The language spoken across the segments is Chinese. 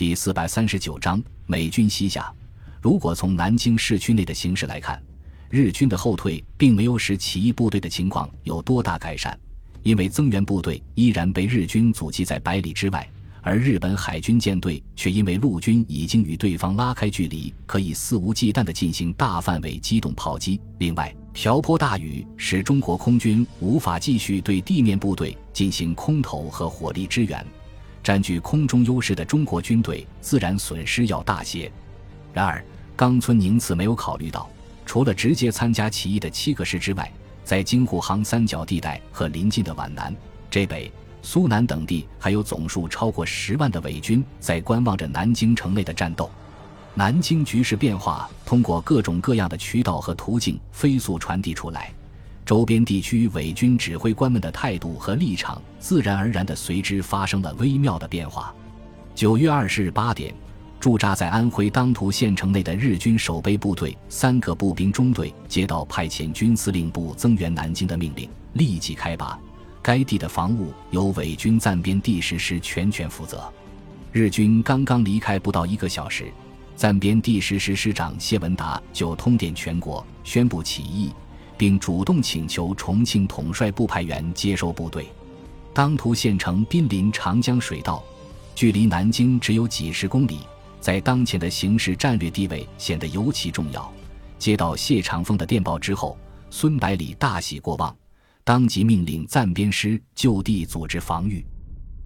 第四百三十九章美军西下。如果从南京市区内的形势来看，日军的后退并没有使起义部队的情况有多大改善，因为增援部队依然被日军阻击在百里之外，而日本海军舰队却因为陆军已经与对方拉开距离，可以肆无忌惮地进行大范围机动炮击。另外，瓢泼大雨使中国空军无法继续对地面部队进行空投和火力支援，占据空中优势的中国军队自然损失要大些。然而，冈村宁次没有考虑到，除了直接参加起义的七个师之外，在京沪杭三角地带和邻近的皖南、浙北、苏南等地，还有总数超过十万的伪军在观望着南京城内的战斗。南京局势变化通过各种各样的渠道和途径飞速传递出来，周边地区伪军指挥官们的态度和立场自然而然地随之发生了微妙的变化。九月二十日八点。驻扎在安徽当涂县城内的日军守备部队三个步兵中队接到派遣军司令部增援南京的命令，立即开拔。该地的防务由伪军暂编第十师全权负责。日军刚刚离开不到一个小时，暂编第十师师长谢文达就通电全国，宣布起义，并主动请求重庆统帅部派员接收部队。当涂县城濒临长江水道，距离南京只有几十公里。在当前的形势战略地位显得尤其重要。接到谢长风的电报之后，孙百里大喜过望，当即命令暂编师就地组织防御，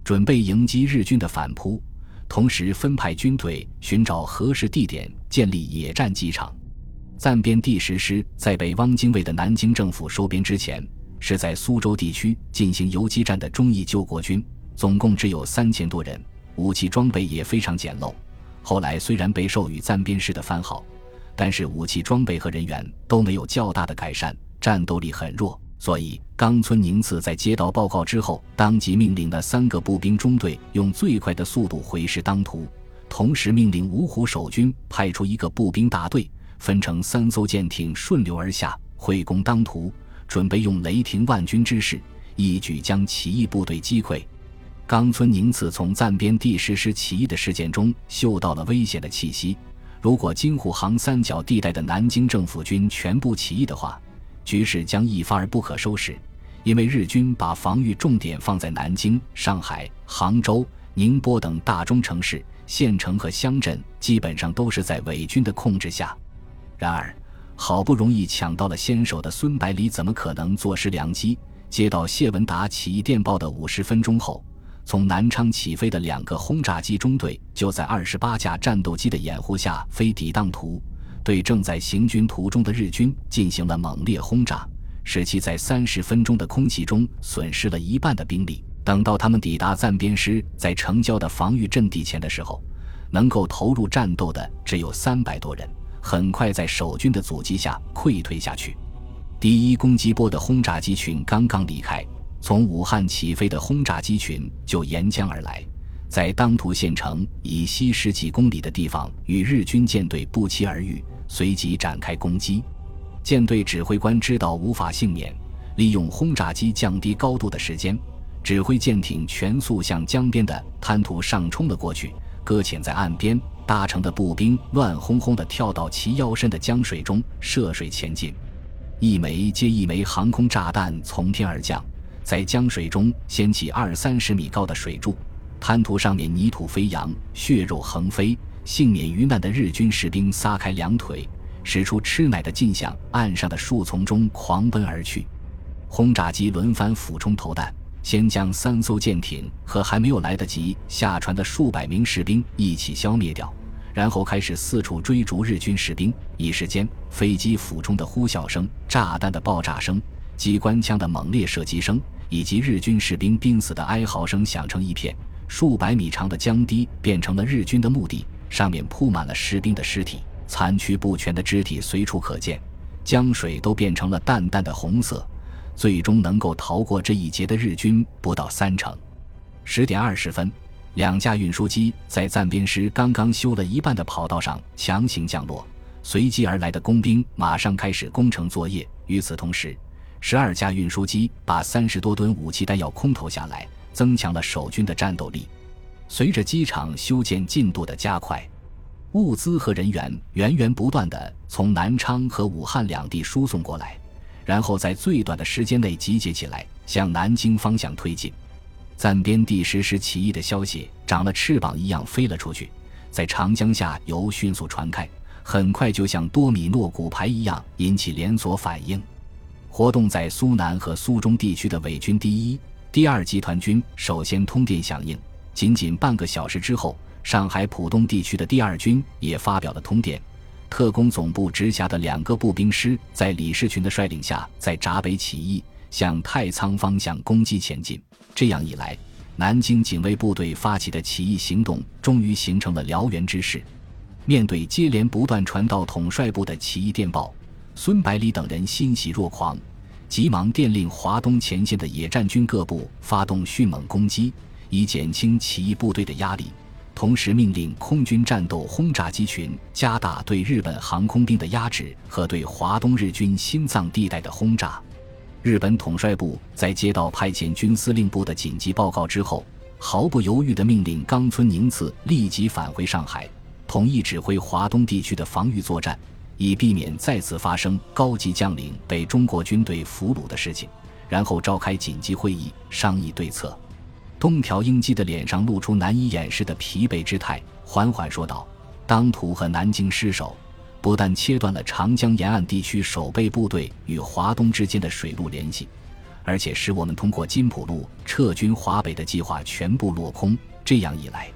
准备迎击日军的反扑，同时分派军队寻找合适地点建立野战机场。暂编第十师在被汪精卫的南京政府收编之前，是在苏州地区进行游击战的忠义救国军，总共只有三千多人，武器装备也非常简陋。后来虽然被授予暂编师的番号，但是武器装备和人员都没有较大的改善，战斗力很弱。所以冈村宁次在接到报告之后，当即命令那三个步兵中队用最快的速度回师当涂，同时命令芜湖守军派出一个步兵大队，分成三艘舰艇顺流而下，会攻当涂，准备用雷霆万钧之势，一举将起义部队击溃。冈村宁次从暂编第十师起义的事件中嗅到了危险的气息。如果京沪杭三角地带的南京政府军全部起义的话，局势将一发而不可收拾。因为日军把防御重点放在南京、上海、杭州、宁波等大中城市，县城和乡镇基本上都是在伪军的控制下。然而，好不容易抢到了先手的孙百里，怎么可能坐失良机？接到谢文达起义电报的五十分钟后。从南昌起飞的两个轰炸机中队，就在二十八架战斗机的掩护下飞抵当涂，对正在行军途中的日军进行了猛烈轰炸，使其在三十分钟的空气中损失了一半的兵力。等到他们抵达暂编师在城郊的防御阵地前的时候，能够投入战斗的只有三百多人，很快在守军的阻击下溃退下去。第一攻击波的轰炸机群刚刚离开。从武汉起飞的轰炸机群就沿江而来，在当涂县城以西十几公里的地方与日军舰队不期而遇，随即展开攻击。舰队指挥官知道无法幸免，利用轰炸机降低高度的时间，指挥舰艇全速向江边的滩涂上冲了过去。搁浅在岸边搭乘的步兵乱哄哄地跳到其腰深的江水中涉水前进，一枚接一枚航空炸弹从天而降。在江水中掀起二三十米高的水柱，滩涂上面泥土飞扬，血肉横飞。幸免于难的日军士兵撒开两腿，使出吃奶的劲向岸上的树丛中狂奔而去。轰炸机轮番俯冲投弹，先将三艘舰艇和还没有来得及下船的数百名士兵一起消灭掉，然后开始四处追逐日军士兵。一时间，飞机俯冲的呼啸声、炸弹的爆炸声、机关枪的猛烈射击声。以及日军士兵濒死的哀嚎声响成一片，数百米长的江堤变成了日军的墓地，上面铺满了士兵的尸体，残躯不全的肢体随处可见，江水都变成了淡淡的红色。最终能够逃过这一劫的日军不到三成。十点二十分，两架运输机在暂编师刚刚修了一半的跑道上强行降落，随即而来的工兵马上开始工程作业。与此同时，十二架运输机把三十多吨武器弹药空投下来，增强了守军的战斗力。随着机场修建进度的加快，物资和人员源源不断地从南昌和武汉两地输送过来，然后在最短的时间内集结起来，向南京方向推进。暂编第十师起义的消息长了翅膀一样飞了出去，在长江下游迅速传开，很快就像多米诺骨牌一样引起连锁反应。活动在苏南和苏中地区的伪军第一、第二集团军首先通电响应。仅仅半个小时之后，上海浦东地区的第二军也发表了通电。特工总部直辖的两个步兵师在李士群的率领下，在闸北起义，向太仓方向攻击前进。这样一来，南京警卫部队发起的起义行动终于形成了燎原之势。面对接连不断传到统帅部的起义电报，孙百里等人欣喜若狂，急忙电令华东前线的野战军各部发动迅猛攻击。以减轻起义部队的压力，同时命令空军战斗轰炸机群加大对日本航空兵的压制和对华东日军心脏地带的轰炸。日本统帅部在接到派遣军司令部的紧急报告之后，毫不犹豫地命令冈村宁次立即返回上海，统一指挥华东地区的防御作战，以避免再次发生高级将领被中国军队俘虏的事情。然后召开紧急会议，商议对策。东条英机的脸上露出难以掩饰的疲惫之态，缓缓说道：“当涂和南京失守，不但切断了长江沿岸地区守备部队与华东之间的水路联系，而且使我们通过金浦路撤军华北的计划全部落空。这样一来，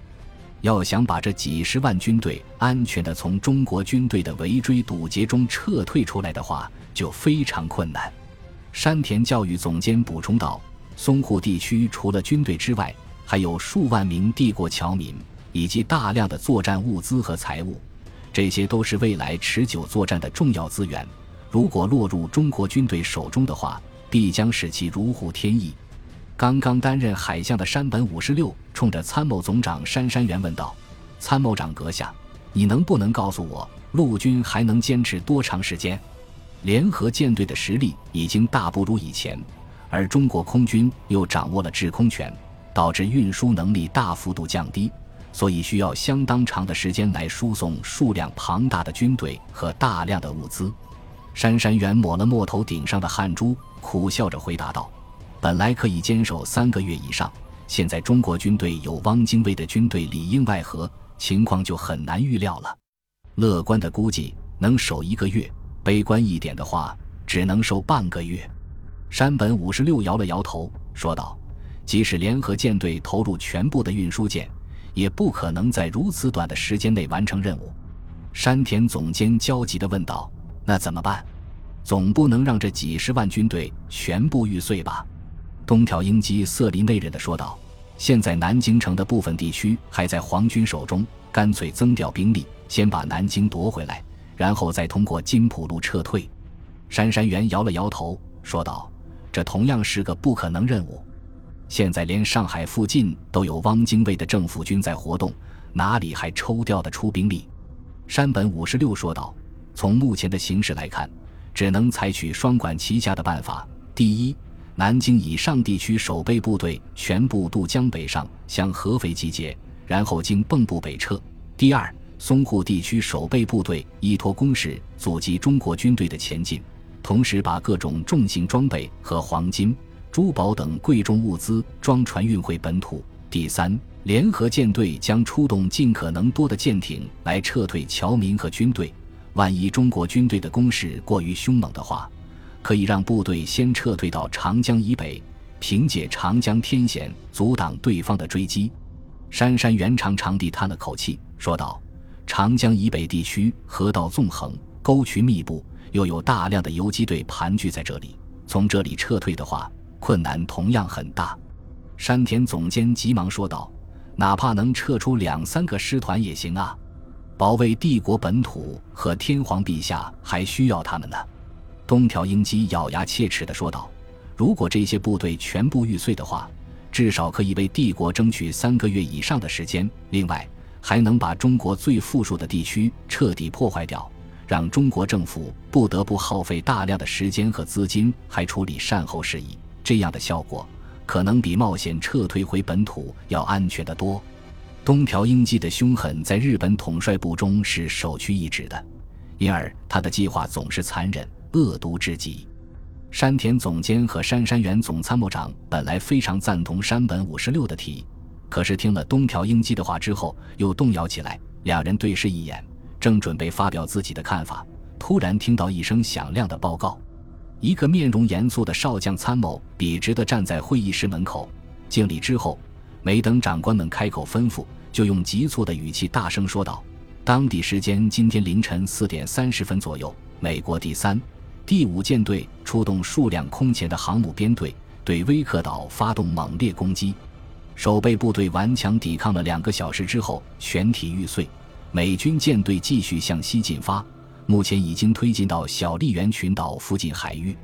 要想把这几十万军队安全地从中国军队的围追堵截中撤退出来的话，就非常困难。”山田教育总监补充道。淞沪地区除了军队之外，还有数万名帝国侨民以及大量的作战物资和财物，这些都是未来持久作战的重要资源。如果落入中国军队手中的话，必将使其如虎添翼。刚刚担任海相的山本五十六冲着参谋总长杉山元问道：“参谋长阁下，你能不能告诉我，陆军还能坚持多长时间？联合舰队的实力已经大不如以前。”而中国空军又掌握了制空权，导致运输能力大幅度降低，所以需要相当长的时间来输送数量庞大的军队和大量的物资。杉山元抹了抹头顶上的汗珠，苦笑着回答道：“本来可以坚守三个月以上，现在中国军队有汪精卫的军队里应外合，情况就很难预料了。乐观的估计能守一个月，悲观一点的话，只能守半个月。”山本五十六摇了摇头，说道：“即使联合舰队投入全部的运输舰，也不可能在如此短的时间内完成任务。”山田总监焦急地问道：“那怎么办？总不能让这几十万军队全部玉碎吧？”东条英机色厉内荏地说道：“现在南京城的部分地区还在皇军手中，干脆增调兵力，先把南京夺回来，然后再通过金浦路撤退。”杉山元摇了摇头，说道。这同样是个不可能任务。现在连上海附近都有汪精卫的政府军在活动，哪里还抽调得出兵力？山本五十六说道：“从目前的形势来看，只能采取双管齐下的办法。第一，南京以上地区守备部队全部渡江北上，向合肥集结，然后经蚌埠北撤；第二，淞沪地区守备部队依托攻势阻击中国军队的前进。”同时，把各种重型装备和黄金、珠宝等贵重物资装船运回本土。第三，联合舰队将出动尽可能多的舰艇来撤退侨民和军队。万一中国军队的攻势过于凶猛的话，可以让部队先撤退到长江以北，凭借长江天险阻挡对方的追击。杉山元长长地叹了口气，说道：“长江以北地区河道纵横，沟渠密布。”又有大量的游击队盘踞在这里，从这里撤退的话，困难同样很大。山田总监急忙说道：“哪怕能撤出两三个师团也行啊，保卫帝国本土和天皇陛下还需要他们呢。”东条英机咬牙切齿地说道：“如果这些部队全部玉碎的话，至少可以为帝国争取三个月以上的时间。另外，还能把中国最富庶的地区彻底破坏掉。”让中国政府不得不耗费大量的时间和资金，还处理善后事宜，这样的效果可能比冒险撤退回本土要安全得多。东条英机的凶狠在日本统帅部中是首屈一指的，因而他的计划总是残忍恶毒至极。山田总监和杉山元总参谋长本来非常赞同山本五十六的提议，可是听了东条英机的话之后又动摇起来。两人对视一眼，正准备发表自己的看法，突然听到一声响亮的报告。一个面容严肃的少将参谋笔直地站在会议室门口，敬礼之后，没等长官们开口吩咐，就用急促的语气大声说道：“当地时间今天凌晨四点三十分左右，美国第三、第五舰队出动数辆空前的航母编队，对威克岛发动猛烈攻击。守备部队顽强抵抗了两个小时之后，全体玉碎。美军舰队继续向西进发。”目前已经推进到小笠原群岛附近海域，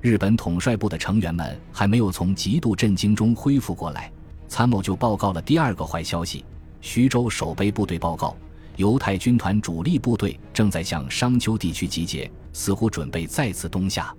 日本统帅部的成员们还没有从极度震惊中恢复过来，参谋就报告了第二个坏消息：徐州守备部队报告，犹太军团主力部队正在向商丘地区集结，似乎准备再次东下。